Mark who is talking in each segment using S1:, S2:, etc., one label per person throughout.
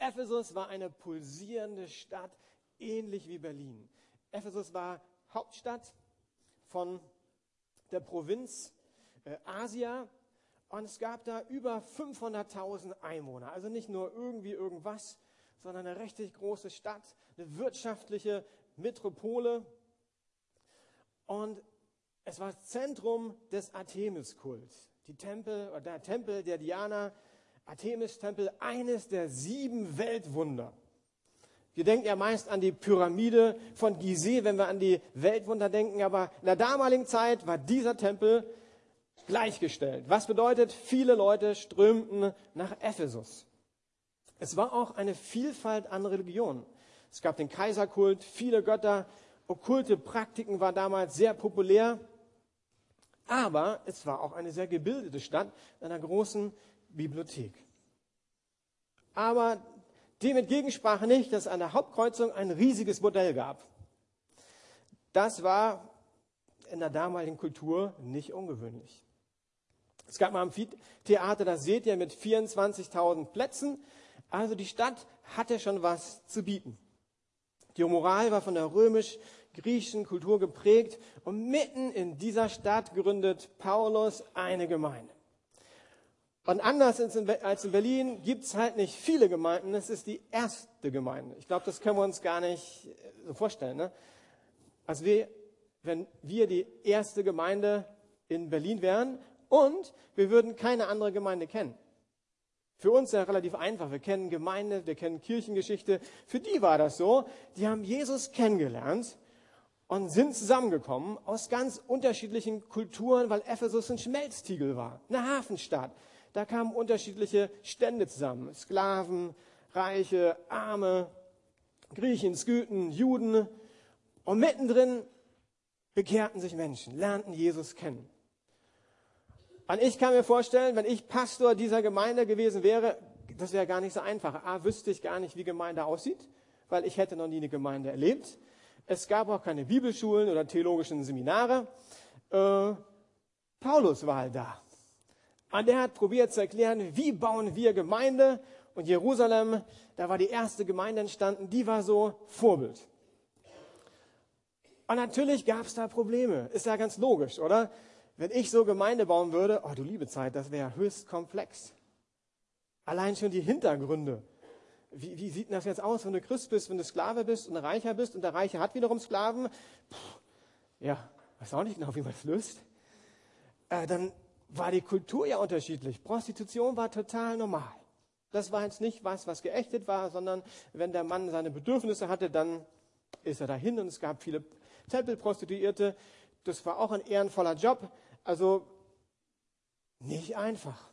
S1: Ephesus war eine pulsierende Stadt, ähnlich wie Berlin. Ephesus war Hauptstadt von der Provinz äh, Asia und es gab da über 500.000 Einwohner. Also nicht nur irgendwie irgendwas, sondern eine richtig große Stadt, eine wirtschaftliche Metropole. Und es war Zentrum des Artemis-Kults. Die Tempel, oder der Tempel der Diana, Artemis-Tempel, eines der sieben Weltwunder. Wir denken ja meist an die Pyramide von Gizeh, wenn wir an die Weltwunder denken, aber in der damaligen Zeit war dieser Tempel gleichgestellt. Was bedeutet, viele Leute strömten nach Ephesus. Es war auch eine Vielfalt an Religionen. Es gab den Kaiserkult, viele Götter, okkulte Praktiken waren damals sehr populär. Aber es war auch eine sehr gebildete Stadt mit einer großen Bibliothek. Aber dem entgegensprach nicht, dass es an der Hauptkreuzung ein riesiges Modell gab. Das war in der damaligen Kultur nicht ungewöhnlich. Es gab mal ein Amphitheater, das seht ihr, mit 24.000 Plätzen. Also die Stadt hatte schon was zu bieten. Die Moral war von der römisch-griechischen Kultur geprägt und mitten in dieser Stadt gründet Paulus eine Gemeinde. Und anders als in Berlin gibt es halt nicht viele Gemeinden, es ist die erste Gemeinde. Ich glaube, das können wir uns gar nicht äh, so vorstellen. Ne? Also wir, wenn wir die erste Gemeinde in Berlin wären und wir würden keine andere Gemeinde kennen. Für uns ja relativ einfach. Wir kennen Gemeinde, wir kennen Kirchengeschichte. Für die war das so. Die haben Jesus kennengelernt und sind zusammengekommen aus ganz unterschiedlichen Kulturen, weil Ephesus ein Schmelztiegel war, eine Hafenstadt. Da kamen unterschiedliche Stände zusammen. Sklaven, Reiche, Arme, Griechen, Skythen, Juden. Und mittendrin bekehrten sich Menschen, lernten Jesus kennen. Und ich kann mir vorstellen, wenn ich Pastor dieser Gemeinde gewesen wäre, das wäre gar nicht so einfach. A, wüsste ich gar nicht, wie Gemeinde aussieht, weil ich hätte noch nie eine Gemeinde erlebt. Es gab auch keine Bibelschulen oder theologischen Seminare. Äh, Paulus war halt da. Und er hat probiert zu erklären, wie bauen wir Gemeinde. Und Jerusalem, da war die erste Gemeinde entstanden, die war so Vorbild. Und natürlich gab es da Probleme. Ist ja ganz logisch, oder? Wenn ich so Gemeinde bauen würde, oh du liebe Zeit, das wäre höchst komplex. Allein schon die Hintergründe. Wie, wie sieht denn das jetzt aus, wenn du Christ bist, wenn du Sklave bist und Reicher bist und der Reiche hat wiederum Sklaven? Puh, ja, weiß auch nicht genau, wie man das löst. Äh, dann war die Kultur ja unterschiedlich. Prostitution war total normal. Das war jetzt nicht was, was geächtet war, sondern wenn der Mann seine Bedürfnisse hatte, dann ist er dahin und es gab viele Tempelprostituierte. Das war auch ein ehrenvoller Job. Also nicht einfach.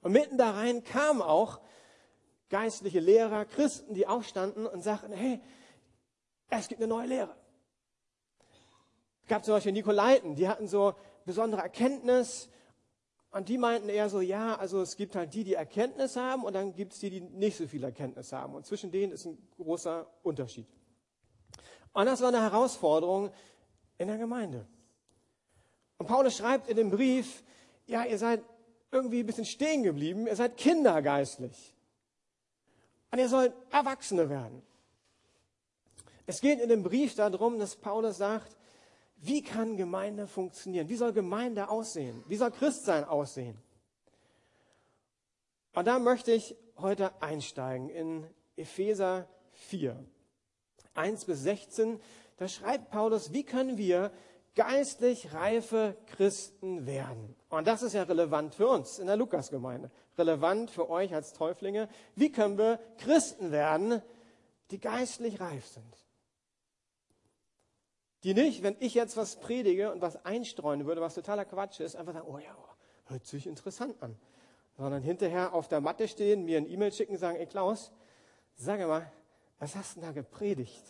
S1: Und mitten da rein kamen auch geistliche Lehrer, Christen, die aufstanden und sagten, hey, es gibt eine neue Lehre. Es gab zum Beispiel Nikolaiten, die hatten so besondere Erkenntnis. Und die meinten eher so, ja, also es gibt halt die, die Erkenntnis haben und dann gibt es die, die nicht so viel Erkenntnis haben. Und zwischen denen ist ein großer Unterschied. Und das war eine Herausforderung in der Gemeinde. Und Paulus schreibt in dem Brief, ja, ihr seid irgendwie ein bisschen stehen geblieben, ihr seid kindergeistlich. Und ihr sollt Erwachsene werden. Es geht in dem Brief darum, dass Paulus sagt, wie kann Gemeinde funktionieren? Wie soll Gemeinde aussehen? Wie soll Christsein aussehen? Und da möchte ich heute einsteigen in Epheser 4, 1 bis 16. Da schreibt Paulus, wie können wir geistlich reife Christen werden? Und das ist ja relevant für uns in der Lukasgemeinde, relevant für euch als Täuflinge. Wie können wir Christen werden, die geistlich reif sind? Die nicht, wenn ich jetzt was predige und was einstreuen würde, was totaler Quatsch ist, einfach sagen, oh ja, oh, hört sich interessant an. Sondern hinterher auf der Matte stehen, mir ein E-Mail schicken, sagen, ey Klaus, sag mal, was hast du denn da gepredigt?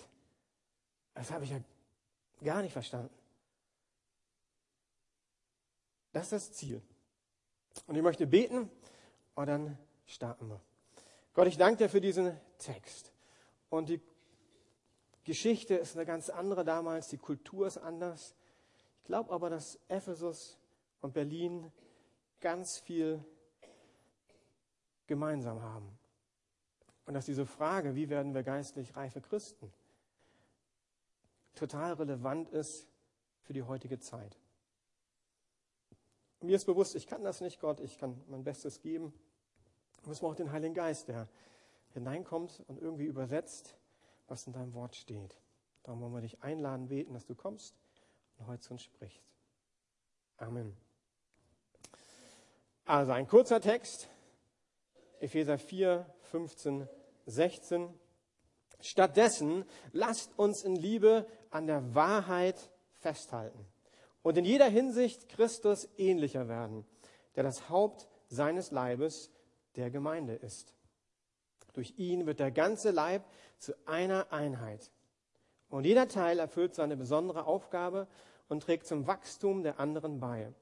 S1: Das habe ich ja gar nicht verstanden. Das ist das Ziel. Und ich möchte beten und dann starten wir. Gott, ich danke dir für diesen Text. Und die Geschichte ist eine ganz andere damals, die Kultur ist anders. Ich glaube aber, dass Ephesus und Berlin ganz viel gemeinsam haben. Und dass diese Frage, wie werden wir geistlich reife Christen, total relevant ist für die heutige Zeit. Mir ist bewusst, ich kann das nicht, Gott, ich kann mein Bestes geben. Und es braucht den Heiligen Geist, der hineinkommt und irgendwie übersetzt, was in deinem Wort steht. Darum wollen wir dich einladen, beten, dass du kommst und heute zu uns sprichst. Amen. Also ein kurzer Text, Epheser 4, 15, 16. Stattdessen lasst uns in Liebe an der Wahrheit festhalten und in jeder Hinsicht Christus ähnlicher werden, der das Haupt seines Leibes der Gemeinde ist. Durch ihn wird der ganze Leib zu einer Einheit. Und jeder Teil erfüllt seine besondere Aufgabe und trägt zum Wachstum der anderen bei,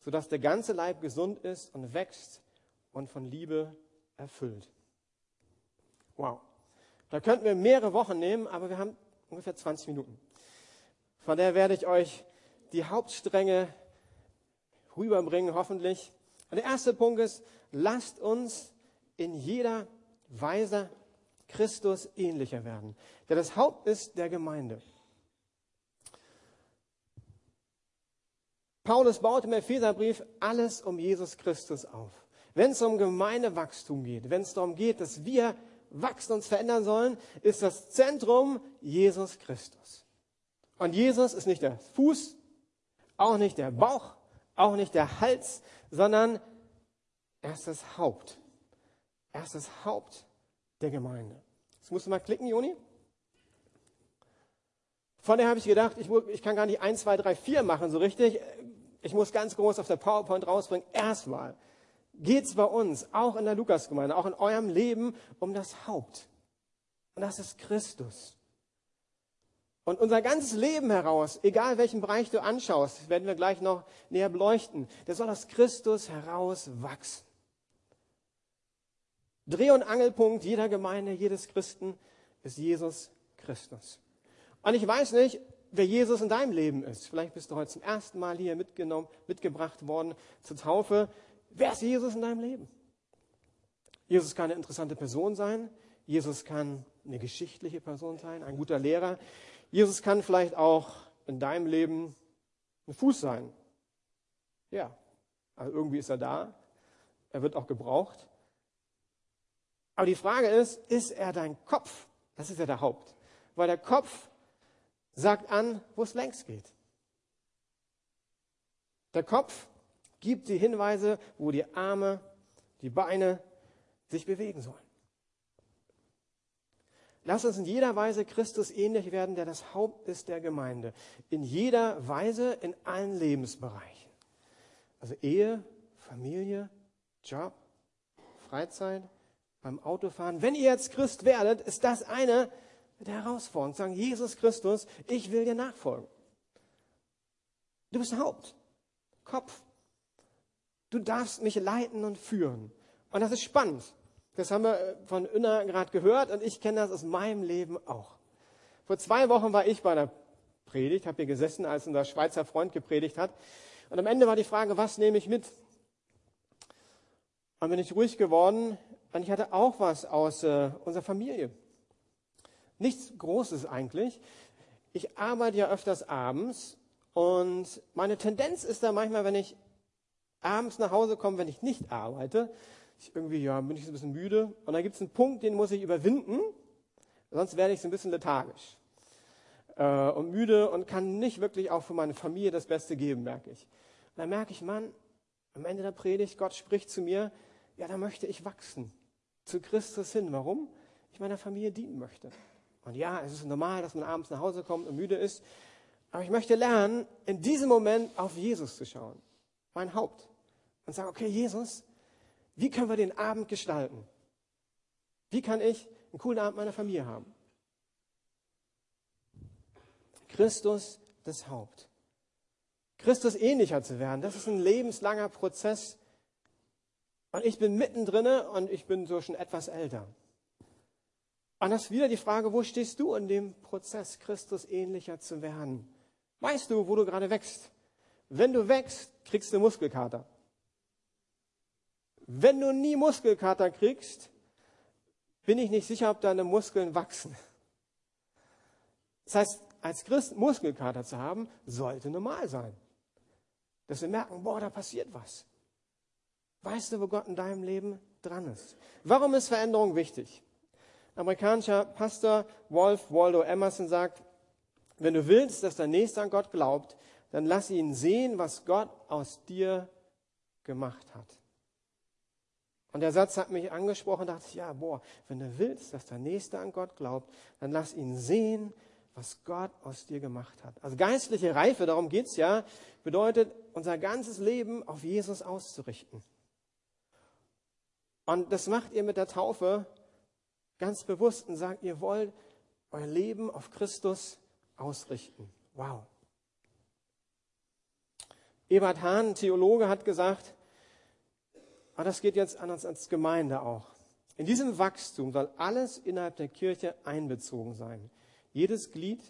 S1: sodass der ganze Leib gesund ist und wächst und von Liebe erfüllt. Wow. Da könnten wir mehrere Wochen nehmen, aber wir haben ungefähr 20 Minuten. Von der werde ich euch die Hauptstränge rüberbringen, hoffentlich. Und der erste Punkt ist, lasst uns in jeder Weise Christus ähnlicher werden, der das Haupt ist der Gemeinde. Paulus baut im Epheserbrief alles um Jesus Christus auf. Wenn es um Gemeindewachstum geht, wenn es darum geht, dass wir wachsen, uns verändern sollen, ist das Zentrum Jesus Christus. Und Jesus ist nicht der Fuß, auch nicht der Bauch, auch nicht der Hals, sondern er ist das Haupt. Er ist das Haupt der Gemeinde. Das musst du mal klicken, Joni. Von der habe ich gedacht, ich, ich, kann gar nicht 1, 2, 3, 4 machen so richtig. Ich muss ganz groß auf der PowerPoint rausbringen. Erstmal geht es bei uns, auch in der Lukasgemeinde, auch in eurem Leben, um das Haupt. Und das ist Christus. Und unser ganzes Leben heraus, egal welchen Bereich du anschaust, werden wir gleich noch näher beleuchten, der soll aus Christus heraus wachsen. Dreh- und Angelpunkt jeder Gemeinde, jedes Christen ist Jesus Christus. Und ich weiß nicht, wer Jesus in deinem Leben ist. Vielleicht bist du heute zum ersten Mal hier mitgenommen, mitgebracht worden zur Taufe. Wer ist Jesus in deinem Leben? Jesus kann eine interessante Person sein. Jesus kann eine geschichtliche Person sein, ein guter Lehrer. Jesus kann vielleicht auch in deinem Leben ein Fuß sein. Ja, also irgendwie ist er da. Er wird auch gebraucht. Aber die Frage ist, ist er dein Kopf? Das ist ja der Haupt. Weil der Kopf sagt an, wo es längst geht. Der Kopf gibt die Hinweise, wo die Arme, die Beine sich bewegen sollen. Lass uns in jeder Weise Christus ähnlich werden, der das Haupt ist der Gemeinde. In jeder Weise, in allen Lebensbereichen. Also Ehe, Familie, Job, Freizeit, beim Autofahren. Wenn ihr jetzt Christ werdet, ist das eine der Herausforderungen. Sagen, Jesus Christus, ich will dir nachfolgen. Du bist Haupt, Kopf, Du darfst mich leiten und führen. Und das ist spannend. Das haben wir äh, von Inna gerade gehört und ich kenne das aus meinem Leben auch. Vor zwei Wochen war ich bei der Predigt, habe hier gesessen, als unser Schweizer Freund gepredigt hat. Und am Ende war die Frage, was nehme ich mit? Und bin ich ruhig geworden und ich hatte auch was aus äh, unserer Familie. Nichts Großes eigentlich. Ich arbeite ja öfters abends und meine Tendenz ist da manchmal, wenn ich abends nach Hause komme, wenn ich nicht arbeite, ich irgendwie, ja, bin ich so ein bisschen müde. Und dann gibt es einen Punkt, den muss ich überwinden, sonst werde ich so ein bisschen lethargisch äh, und müde und kann nicht wirklich auch für meine Familie das Beste geben, merke ich. Und dann merke ich, Mann, am Ende der Predigt, Gott spricht zu mir, ja, da möchte ich wachsen. Zu Christus hin. Warum? Ich meiner Familie dienen möchte. Und ja, es ist normal, dass man abends nach Hause kommt und müde ist. Aber ich möchte lernen, in diesem Moment auf Jesus zu schauen. Mein Haupt und sagen, okay, Jesus, wie können wir den Abend gestalten? Wie kann ich einen coolen Abend meiner Familie haben? Christus das Haupt. Christus ähnlicher zu werden, das ist ein lebenslanger Prozess. Und ich bin mittendrin und ich bin so schon etwas älter. Und das ist wieder die Frage, wo stehst du in dem Prozess, Christus ähnlicher zu werden? Weißt du, wo du gerade wächst? Wenn du wächst, kriegst du Muskelkater. Wenn du nie Muskelkater kriegst, bin ich nicht sicher, ob deine Muskeln wachsen. Das heißt, als Christ Muskelkater zu haben, sollte normal sein. Dass wir merken, boah, da passiert was. Weißt du, wo Gott in deinem Leben dran ist? Warum ist Veränderung wichtig? Amerikanischer Pastor Wolf Waldo Emerson sagt, wenn du willst, dass dein Nächster an Gott glaubt, dann lass ihn sehen, was Gott aus dir gemacht hat. Und der Satz hat mich angesprochen, dachte ich, ja, boah, wenn du willst, dass der Nächste an Gott glaubt, dann lass ihn sehen, was Gott aus dir gemacht hat. Also geistliche Reife, darum geht's ja, bedeutet, unser ganzes Leben auf Jesus auszurichten. Und das macht ihr mit der Taufe ganz bewusst und sagt, ihr wollt euer Leben auf Christus ausrichten. Wow. Ebert Hahn, Theologe, hat gesagt, aber das geht jetzt an uns als Gemeinde auch. In diesem Wachstum soll alles innerhalb der Kirche einbezogen sein. Jedes Glied,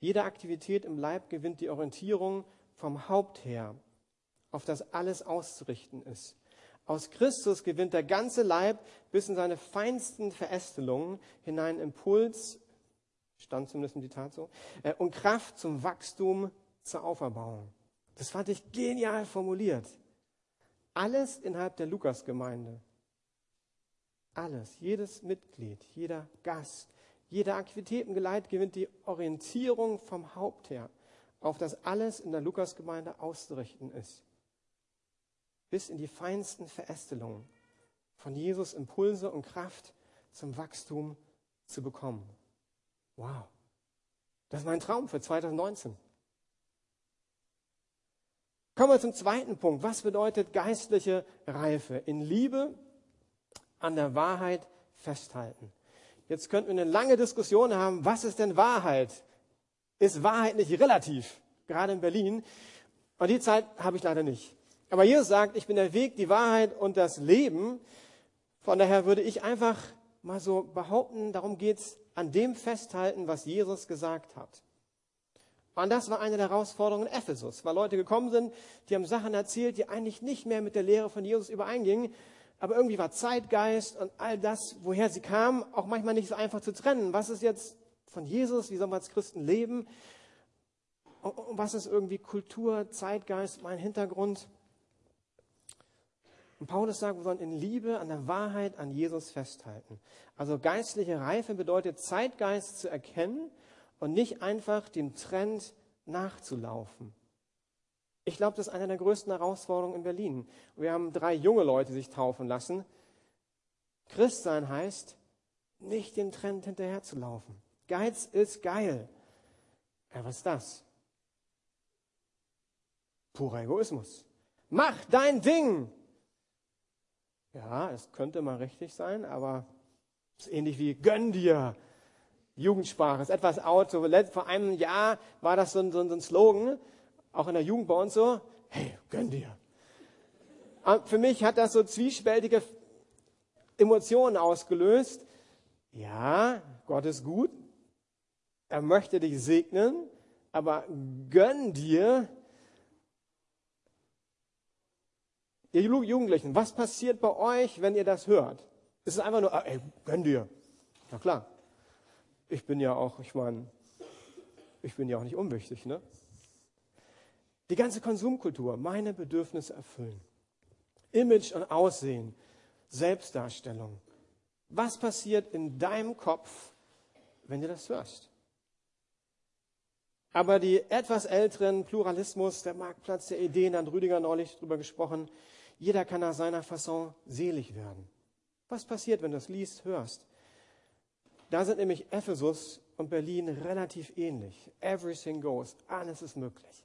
S1: jede Aktivität im Leib gewinnt die Orientierung vom Haupt her, auf das alles auszurichten ist. Aus Christus gewinnt der ganze Leib bis in seine feinsten Verästelungen hinein Impuls, stand zumindest die Tat so, äh, und Kraft zum Wachstum, zur Auferbauung. Das fand ich genial formuliert. Alles innerhalb der Lukasgemeinde. Alles, jedes Mitglied, jeder Gast, jeder Aktivitätengeleit gewinnt die Orientierung vom Haupt her, auf das alles in der Lukasgemeinde auszurichten ist. Bis in die feinsten Verästelungen von Jesus Impulse und Kraft zum Wachstum zu bekommen. Wow. Das ist mein Traum für 2019. Kommen wir zum zweiten Punkt. Was bedeutet geistliche Reife? In Liebe an der Wahrheit festhalten. Jetzt könnten wir eine lange Diskussion haben, was ist denn Wahrheit? Ist Wahrheit nicht relativ? Gerade in Berlin. Und die Zeit habe ich leider nicht. Aber Jesus sagt, ich bin der Weg, die Wahrheit und das Leben. Von daher würde ich einfach mal so behaupten, darum geht's, an dem festhalten, was Jesus gesagt hat. Und das war eine der Herausforderungen in Ephesus, weil Leute gekommen sind, die haben Sachen erzählt, die eigentlich nicht mehr mit der Lehre von Jesus übereingingen. Aber irgendwie war Zeitgeist und all das, woher sie kamen, auch manchmal nicht so einfach zu trennen. Was ist jetzt von Jesus? Wie sollen wir als Christen leben? Und was ist irgendwie Kultur, Zeitgeist, mein Hintergrund? Und Paulus sagt, wir sollen in Liebe an der Wahrheit an Jesus festhalten. Also geistliche Reife bedeutet Zeitgeist zu erkennen und nicht einfach dem Trend nachzulaufen. Ich glaube, das ist eine der größten Herausforderungen in Berlin. Wir haben drei junge Leute sich taufen lassen. Christsein heißt, nicht dem Trend hinterherzulaufen. Geiz ist geil. Ja, was ist das? Purer Egoismus. Mach dein Ding! Ja, es könnte mal richtig sein, aber es ist ähnlich wie gönn dir. Jugendsprache, ist etwas out. So, vor einem Jahr war das so ein, so ein Slogan, auch in der Jugend bei uns so, hey, gönn dir. Und für mich hat das so zwiespältige Emotionen ausgelöst. Ja, Gott ist gut, er möchte dich segnen, aber gönn dir, ihr Jugendlichen, was passiert bei euch, wenn ihr das hört? Ist es einfach nur, ey, gönn dir. Na klar ich bin ja auch, ich meine, ich bin ja auch nicht unwichtig, ne? Die ganze Konsumkultur, meine Bedürfnisse erfüllen. Image und Aussehen, Selbstdarstellung. Was passiert in deinem Kopf, wenn du das hörst? Aber die etwas älteren Pluralismus, der Marktplatz der Ideen, hat Rüdiger neulich drüber gesprochen, jeder kann nach seiner Fasson selig werden. Was passiert, wenn du das liest, hörst? Da sind nämlich Ephesus und Berlin relativ ähnlich. Everything goes. Alles ist möglich.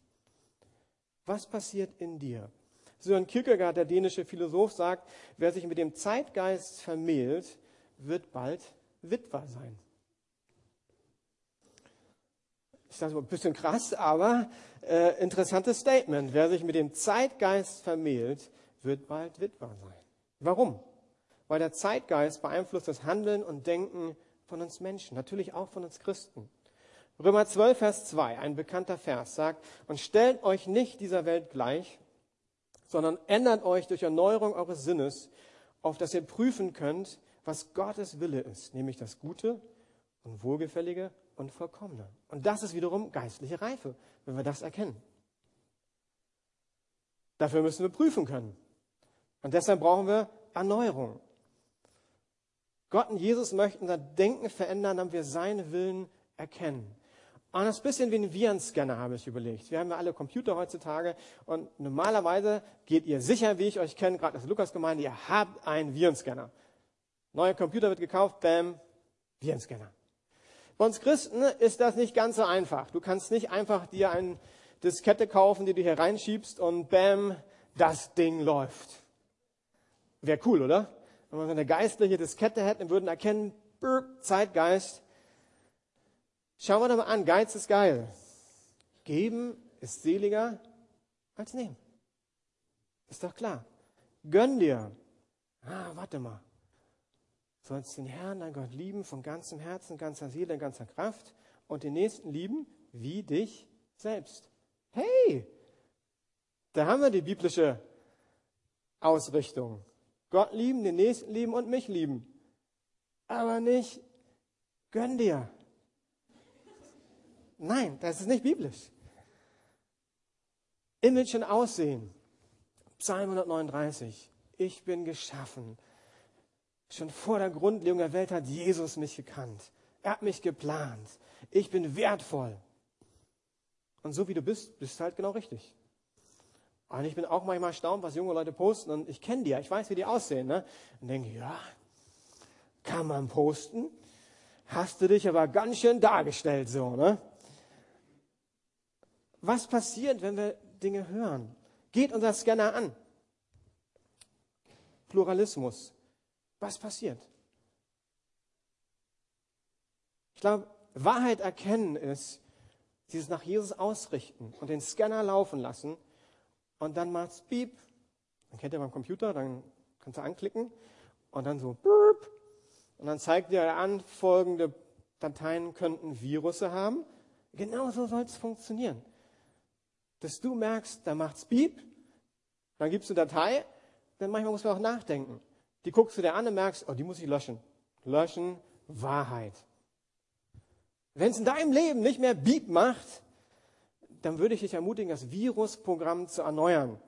S1: Was passiert in dir? Søren Kierkegaard, der dänische Philosoph, sagt, wer sich mit dem Zeitgeist vermählt, wird bald Witwer sein. Ich sage ein bisschen krass, aber äh, interessantes Statement. Wer sich mit dem Zeitgeist vermählt, wird bald Witwer sein. Warum? Weil der Zeitgeist beeinflusst das Handeln und Denken von uns Menschen, natürlich auch von uns Christen. Römer 12, Vers 2, ein bekannter Vers, sagt, und stellt euch nicht dieser Welt gleich, sondern ändert euch durch Erneuerung eures Sinnes, auf dass ihr prüfen könnt, was Gottes Wille ist, nämlich das Gute und Wohlgefällige und Vollkommene. Und das ist wiederum geistliche Reife, wenn wir das erkennen. Dafür müssen wir prüfen können. Und deshalb brauchen wir Erneuerung. Gott und Jesus möchten unser Denken verändern, damit wir seinen Willen erkennen. Und das bisschen wie ein Virenscanner, habe ich überlegt. Wir haben ja alle Computer heutzutage und normalerweise geht ihr sicher, wie ich euch kenne, gerade als Lukas-Gemeinde, ihr habt einen Virenscanner. Neuer Computer wird gekauft, bam, Virenscanner. Bei uns Christen ist das nicht ganz so einfach. Du kannst nicht einfach dir eine Diskette kaufen, die du hier reinschiebst und bam, das Ding läuft. Wäre cool, oder? Wenn wir so eine geistliche Diskette hätten, würden erkennen, Zeitgeist, Schauen wir doch mal an, Geiz ist geil. Geben ist seliger als nehmen. Ist doch klar. Gönn dir. Ah, warte mal. Sollst den Herrn, dein Gott, lieben von ganzem Herzen, ganzer Seele, ganzer Kraft und den Nächsten lieben wie dich selbst. Hey, da haben wir die biblische Ausrichtung. Gott lieben, den Nächsten lieben und mich lieben. Aber nicht gönn dir. Nein, das ist nicht biblisch. Image und Aussehen. Psalm 139. Ich bin geschaffen. Schon vor der Grundlegung der Welt hat Jesus mich gekannt. Er hat mich geplant. Ich bin wertvoll. Und so wie du bist, bist du halt genau richtig. Und ich bin auch manchmal erstaunt, was junge Leute posten. Und ich kenne die ja, ich weiß, wie die aussehen. Ne? Und denke, ja, kann man posten? Hast du dich aber ganz schön dargestellt so, ne? Was passiert, wenn wir Dinge hören? Geht unser Scanner an? Pluralismus. Was passiert? Ich glaube, Wahrheit erkennen ist, dieses nach Jesus ausrichten und den Scanner laufen lassen und dann macht's Beep. Dann kennt ihr beim Computer, dann kannst du anklicken und dann so Burp. Und dann zeigt dir an, folgende Dateien könnten Virusse haben. Genauso soll es funktionieren dass du merkst, da macht's Piep, dann gibst du Datei, dann manchmal muss man auch nachdenken. Die guckst du dir an und merkst, oh, die muss ich löschen. Löschen, Wahrheit. Wenn es in deinem Leben nicht mehr Beep macht, dann würde ich dich ermutigen, das Virusprogramm zu erneuern.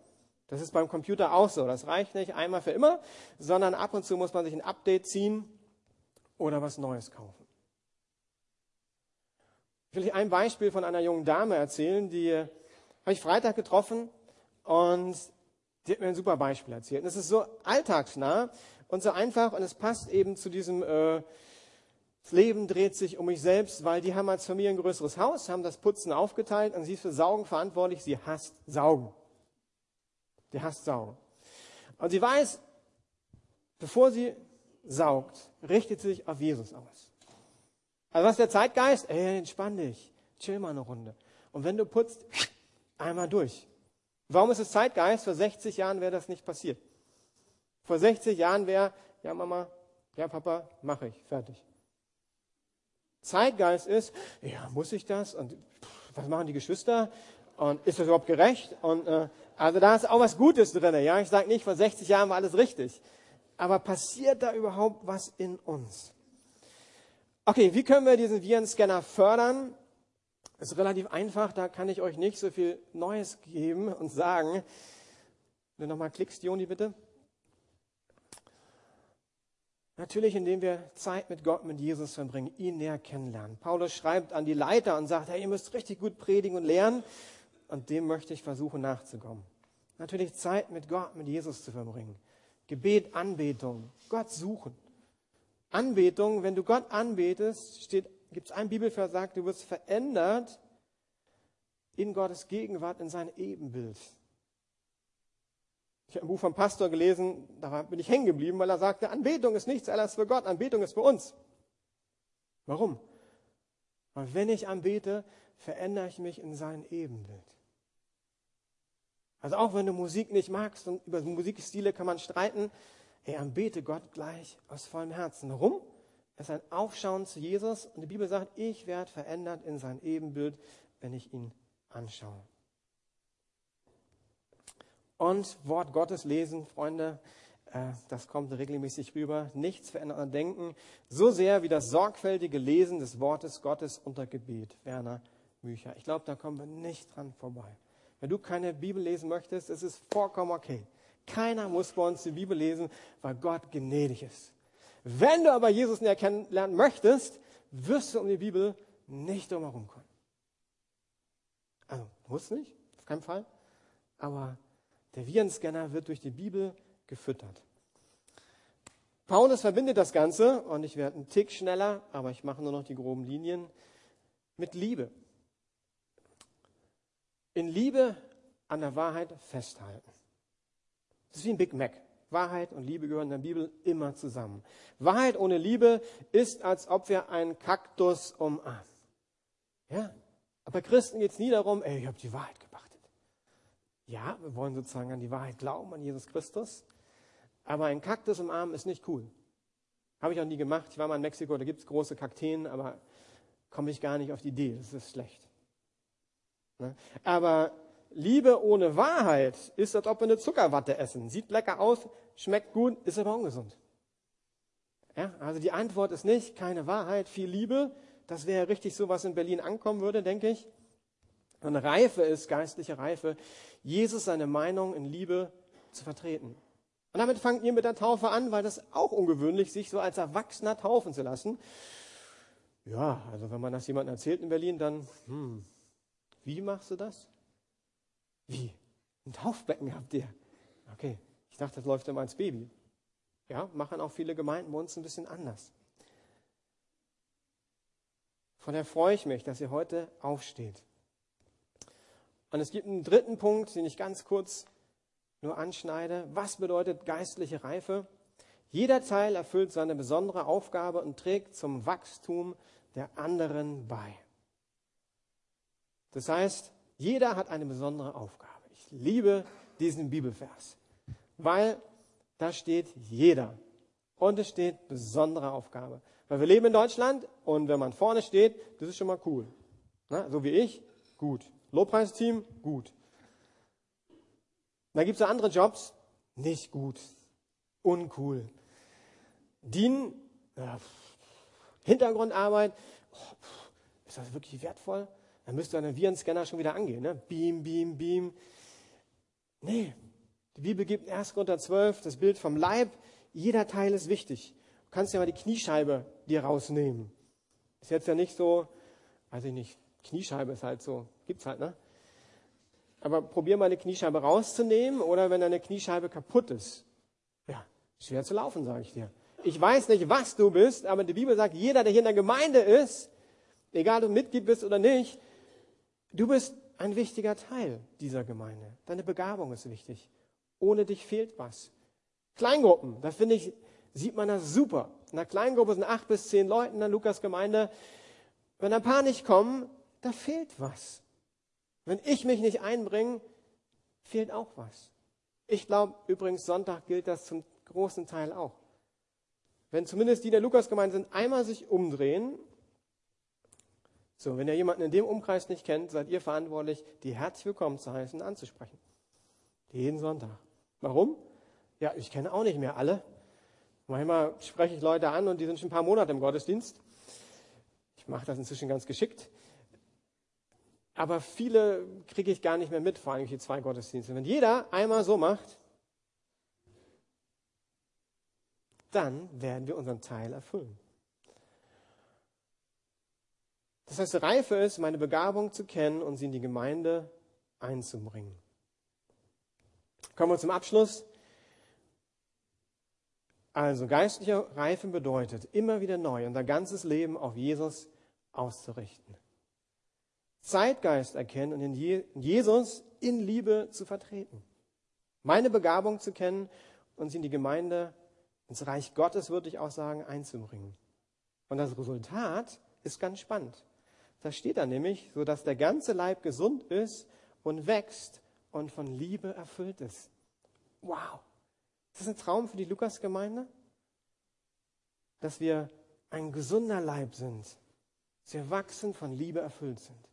S1: Das ist beim Computer auch so. Das reicht nicht einmal für immer, sondern ab und zu muss man sich ein Update ziehen oder was Neues kaufen. Ich will euch ein Beispiel von einer jungen Dame erzählen, die habe ich Freitag getroffen und die hat mir ein super Beispiel erzählt. Und es ist so alltagsnah und so einfach und es passt eben zu diesem, äh, das Leben dreht sich um mich selbst, weil die haben als Familie ein größeres Haus, haben das Putzen aufgeteilt und sie ist für Saugen verantwortlich. Sie hasst Saugen. Sie hasst Saugen. Und sie weiß, bevor sie saugt, richtet sie sich auf Jesus aus. Also was ist der Zeitgeist? Ey, entspann dich. Chill mal eine Runde. Und wenn du putzt, Einmal durch. Warum ist es Zeitgeist? Vor 60 Jahren wäre das nicht passiert. Vor 60 Jahren wäre, ja Mama, ja Papa, mache ich, fertig. Zeitgeist ist, ja, muss ich das? Und was machen die Geschwister? Und ist das überhaupt gerecht? Und äh, also da ist auch was Gutes drin. Ja, ich sage nicht, vor 60 Jahren war alles richtig. Aber passiert da überhaupt was in uns? Okay, wie können wir diesen Virenscanner fördern? ist relativ einfach, da kann ich euch nicht so viel Neues geben und sagen. Wenn du nochmal klickst, Joni, bitte. Natürlich, indem wir Zeit mit Gott, mit Jesus verbringen, ihn näher kennenlernen. Paulus schreibt an die Leiter und sagt, hey, ihr müsst richtig gut predigen und lernen. Und dem möchte ich versuchen nachzukommen. Natürlich Zeit mit Gott, mit Jesus zu verbringen. Gebet, Anbetung, Gott suchen. Anbetung, wenn du Gott anbetest, steht gibt es einen Bibelvers, sagt, du wirst verändert in Gottes Gegenwart, in sein Ebenbild. Ich habe ein Buch vom Pastor gelesen, da bin ich hängen geblieben, weil er sagte, Anbetung ist nichts alles für Gott, Anbetung ist für uns. Warum? Weil wenn ich anbete, verändere ich mich in sein Ebenbild. Also auch wenn du Musik nicht magst und über Musikstile kann man streiten, ey, anbete Gott gleich aus vollem Herzen. Warum? Es ist ein Aufschauen zu Jesus und die Bibel sagt, ich werde verändert in sein Ebenbild, wenn ich ihn anschaue. Und Wort Gottes lesen, Freunde. Äh, das kommt regelmäßig rüber. Nichts verändert an Denken. So sehr wie das sorgfältige Lesen des Wortes Gottes unter Gebet. Werner Mücher. Ich glaube, da kommen wir nicht dran vorbei. Wenn du keine Bibel lesen möchtest, ist es vollkommen okay. Keiner muss bei uns die Bibel lesen, weil Gott gnädig ist. Wenn du aber Jesus näher kennenlernen möchtest, wirst du um die Bibel nicht drumherum kommen. Also, muss nicht, auf keinen Fall. Aber der Virenscanner wird durch die Bibel gefüttert. Paulus verbindet das Ganze, und ich werde einen Tick schneller, aber ich mache nur noch die groben Linien, mit Liebe. In Liebe an der Wahrheit festhalten. Das ist wie ein Big Mac. Wahrheit und Liebe gehören in der Bibel immer zusammen. Wahrheit ohne Liebe ist, als ob wir einen Kaktus umarmen. Ja? Aber Christen geht es nie darum, ey, ich habe die Wahrheit gepachtet. Ja, wir wollen sozusagen an die Wahrheit glauben, an Jesus Christus. Aber ein Kaktus umarmen ist nicht cool. Habe ich auch nie gemacht. Ich war mal in Mexiko, da gibt es große Kakteen, aber komme ich gar nicht auf die Idee. Das ist schlecht. Ne? Aber Liebe ohne Wahrheit ist, als ob wir eine Zuckerwatte essen. Sieht lecker aus, schmeckt gut, ist aber ungesund. Ja, also die Antwort ist nicht keine Wahrheit, viel Liebe. Das wäre richtig so, was in Berlin ankommen würde, denke ich. Und Reife ist geistliche Reife, Jesus seine Meinung in Liebe zu vertreten. Und damit fangt ihr mit der Taufe an, weil das auch ungewöhnlich, sich so als Erwachsener taufen zu lassen. Ja, also wenn man das jemandem erzählt in Berlin, dann, hm, wie machst du das? Wie? Ein Taufbecken habt ihr? Okay, ich dachte, das läuft immer als Baby. Ja, machen auch viele Gemeinden bei uns ein bisschen anders. Von daher freue ich mich, dass ihr heute aufsteht. Und es gibt einen dritten Punkt, den ich ganz kurz nur anschneide. Was bedeutet geistliche Reife? Jeder Teil erfüllt seine besondere Aufgabe und trägt zum Wachstum der anderen bei. Das heißt, jeder hat eine besondere Aufgabe. Ich liebe diesen Bibelvers, weil da steht jeder. Und es steht besondere Aufgabe. Weil wir leben in Deutschland und wenn man vorne steht, das ist schon mal cool. Na, so wie ich, gut. Lobpreisteam, gut. Da gibt es andere Jobs, nicht gut, uncool. Dienen, ja, Hintergrundarbeit, oh, ist das wirklich wertvoll? Dann müsste ein Virenscanner schon wieder angehen. Ne? Beam, beam, beam. Nee, die Bibel gibt in 1. Korinther 12 das Bild vom Leib. Jeder Teil ist wichtig. Du kannst ja mal die Kniescheibe dir rausnehmen. Ist jetzt ja nicht so, weiß ich nicht, Kniescheibe ist halt so, gibt's halt, ne? Aber probier mal eine Kniescheibe rauszunehmen oder wenn deine Kniescheibe kaputt ist. Ja, schwer zu laufen, sage ich dir. Ich weiß nicht, was du bist, aber die Bibel sagt, jeder, der hier in der Gemeinde ist, egal ob du Mitglied bist oder nicht, Du bist ein wichtiger Teil dieser Gemeinde. Deine Begabung ist wichtig. Ohne dich fehlt was. Kleingruppen, da finde ich, sieht man das super. In einer Kleingruppe sind acht bis zehn Leute in der Lukas-Gemeinde. Wenn ein paar nicht kommen, da fehlt was. Wenn ich mich nicht einbringe, fehlt auch was. Ich glaube, übrigens, Sonntag gilt das zum großen Teil auch. Wenn zumindest die der Lukas-Gemeinde sind, einmal sich umdrehen so, wenn ihr jemanden in dem Umkreis nicht kennt, seid ihr verantwortlich, die herzlich willkommen zu heißen, anzusprechen. Jeden Sonntag. Warum? Ja, ich kenne auch nicht mehr alle. Manchmal spreche ich Leute an und die sind schon ein paar Monate im Gottesdienst. Ich mache das inzwischen ganz geschickt. Aber viele kriege ich gar nicht mehr mit, vor allem die zwei Gottesdienste. Wenn jeder einmal so macht, dann werden wir unseren Teil erfüllen. Das heißt, Reife ist, meine Begabung zu kennen und sie in die Gemeinde einzubringen. Kommen wir zum Abschluss. Also geistliche Reife bedeutet, immer wieder neu unser ganzes Leben auf Jesus auszurichten. Zeitgeist erkennen und in Jesus in Liebe zu vertreten. Meine Begabung zu kennen und sie in die Gemeinde, ins Reich Gottes, würde ich auch sagen, einzubringen. Und das Resultat ist ganz spannend. Da steht da nämlich, so dass der ganze Leib gesund ist und wächst und von Liebe erfüllt ist. Wow. Ist das ein Traum für die Lukas-Gemeinde? Dass wir ein gesunder Leib sind. Dass wir wachsen, von Liebe erfüllt sind.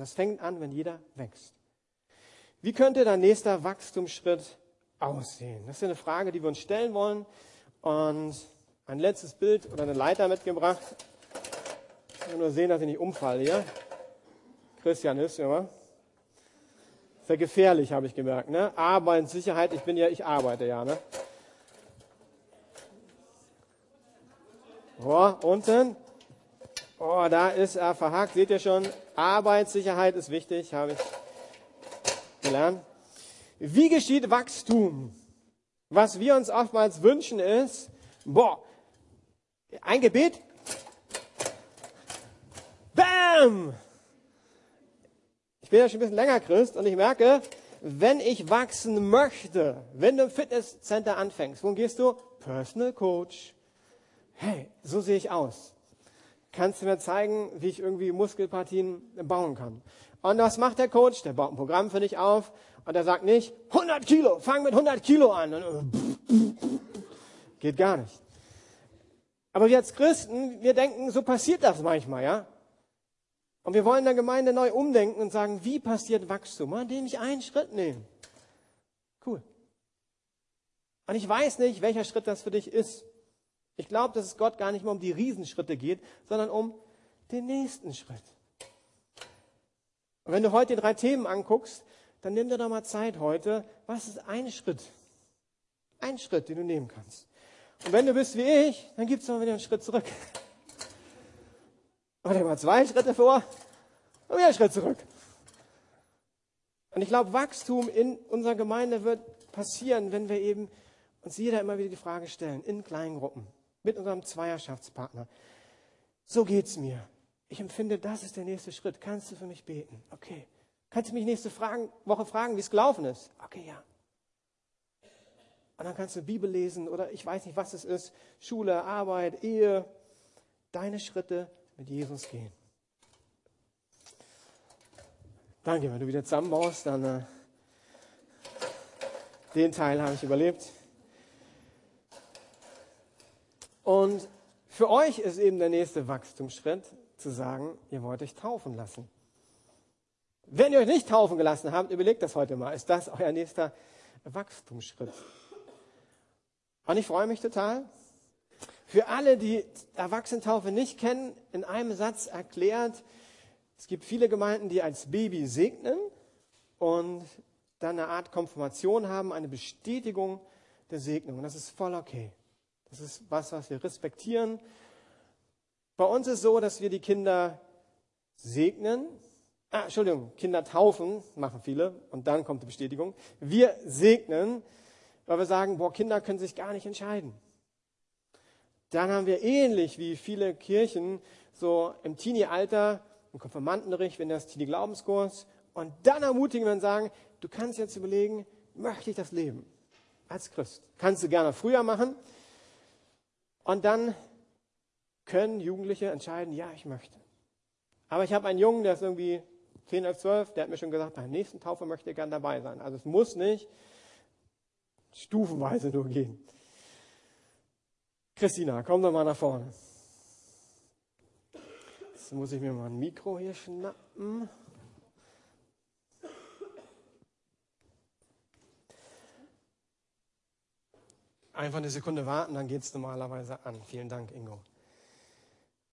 S1: Und das fängt an, wenn jeder wächst. Wie könnte dein nächster Wachstumsschritt aussehen? Das ist eine Frage, die wir uns stellen wollen. Und ein letztes Bild oder eine Leiter mitgebracht. Ich will nur sehen, dass ich nicht umfalle hier. Christian ist, ja. Sehr gefährlich, habe ich gemerkt. Ne? Arbeitssicherheit, ich bin ja, ich arbeite ja. Ne? Oh, unten. Oh, da ist er verhakt. Seht ihr schon? Arbeitssicherheit ist wichtig, habe ich gelernt. Wie geschieht Wachstum? Was wir uns oftmals wünschen ist, boah, ein Gebet, bam! Ich bin ja schon ein bisschen länger Christ und ich merke, wenn ich wachsen möchte, wenn du im Fitnesscenter anfängst, wo gehst du? Personal Coach hey, so sehe ich aus. Kannst du mir zeigen, wie ich irgendwie Muskelpartien bauen kann? Und was macht der Coach? Der baut ein Programm für dich auf und er sagt nicht, 100 Kilo, fang mit 100 Kilo an. Geht gar nicht. Aber wir als Christen, wir denken, so passiert das manchmal, ja? Und wir wollen der Gemeinde neu umdenken und sagen, wie passiert Wachstum? Indem ich einen Schritt nehme. Cool. Und ich weiß nicht, welcher Schritt das für dich ist. Ich glaube, dass es Gott gar nicht mehr um die Riesenschritte geht, sondern um den nächsten Schritt. Und wenn du heute die drei Themen anguckst, dann nimm dir doch mal Zeit heute. Was ist ein Schritt? Ein Schritt, den du nehmen kannst. Und wenn du bist wie ich, dann gibt es mal wieder einen Schritt zurück. Oder mal zwei Schritte vor und wieder einen Schritt zurück. Und ich glaube, Wachstum in unserer Gemeinde wird passieren, wenn wir eben uns jeder immer wieder die Frage stellen, in kleinen Gruppen mit unserem Zweierschaftspartner. So geht's mir. Ich empfinde, das ist der nächste Schritt. Kannst du für mich beten? Okay. Kannst du mich nächste Fragen, Woche fragen, wie es gelaufen ist? Okay, ja. Und dann kannst du Bibel lesen oder ich weiß nicht, was es ist. Schule, Arbeit, Ehe. Deine Schritte mit Jesus gehen. Danke, wenn du wieder zusammenbaust, dann äh, den Teil habe ich überlebt. Und für euch ist eben der nächste Wachstumsschritt zu sagen, ihr wollt euch taufen lassen. Wenn ihr euch nicht taufen gelassen habt, überlegt das heute mal. Ist das euer nächster Wachstumsschritt? Und ich freue mich total. Für alle, die Erwachsenentaufe nicht kennen, in einem Satz erklärt, es gibt viele Gemeinden, die als Baby segnen und dann eine Art Konfirmation haben, eine Bestätigung der Segnung. Und das ist voll okay. Das ist was, was wir respektieren. Bei uns ist so, dass wir die Kinder segnen. Ah, Entschuldigung, Kinder taufen, machen viele, und dann kommt die Bestätigung. Wir segnen, weil wir sagen, boah, Kinder können sich gar nicht entscheiden. Dann haben wir ähnlich wie viele Kirchen so im Teenie-Alter einen Konfirmandenricht, wenn das Teenie-Glaubenskurs, und dann ermutigen wir und sagen, du kannst jetzt überlegen, möchte ich das leben als Christ? Kannst du gerne früher machen, und dann können Jugendliche entscheiden, ja, ich möchte. Aber ich habe einen Jungen, der ist irgendwie 10, 11, 12, der hat mir schon gesagt, bei der nächsten Taufe möchte ich gern dabei sein. Also es muss nicht stufenweise nur gehen. Christina, komm doch mal nach vorne. Jetzt muss ich mir mal ein Mikro hier schnappen. Einfach eine Sekunde warten, dann geht es normalerweise an. Vielen Dank, Ingo.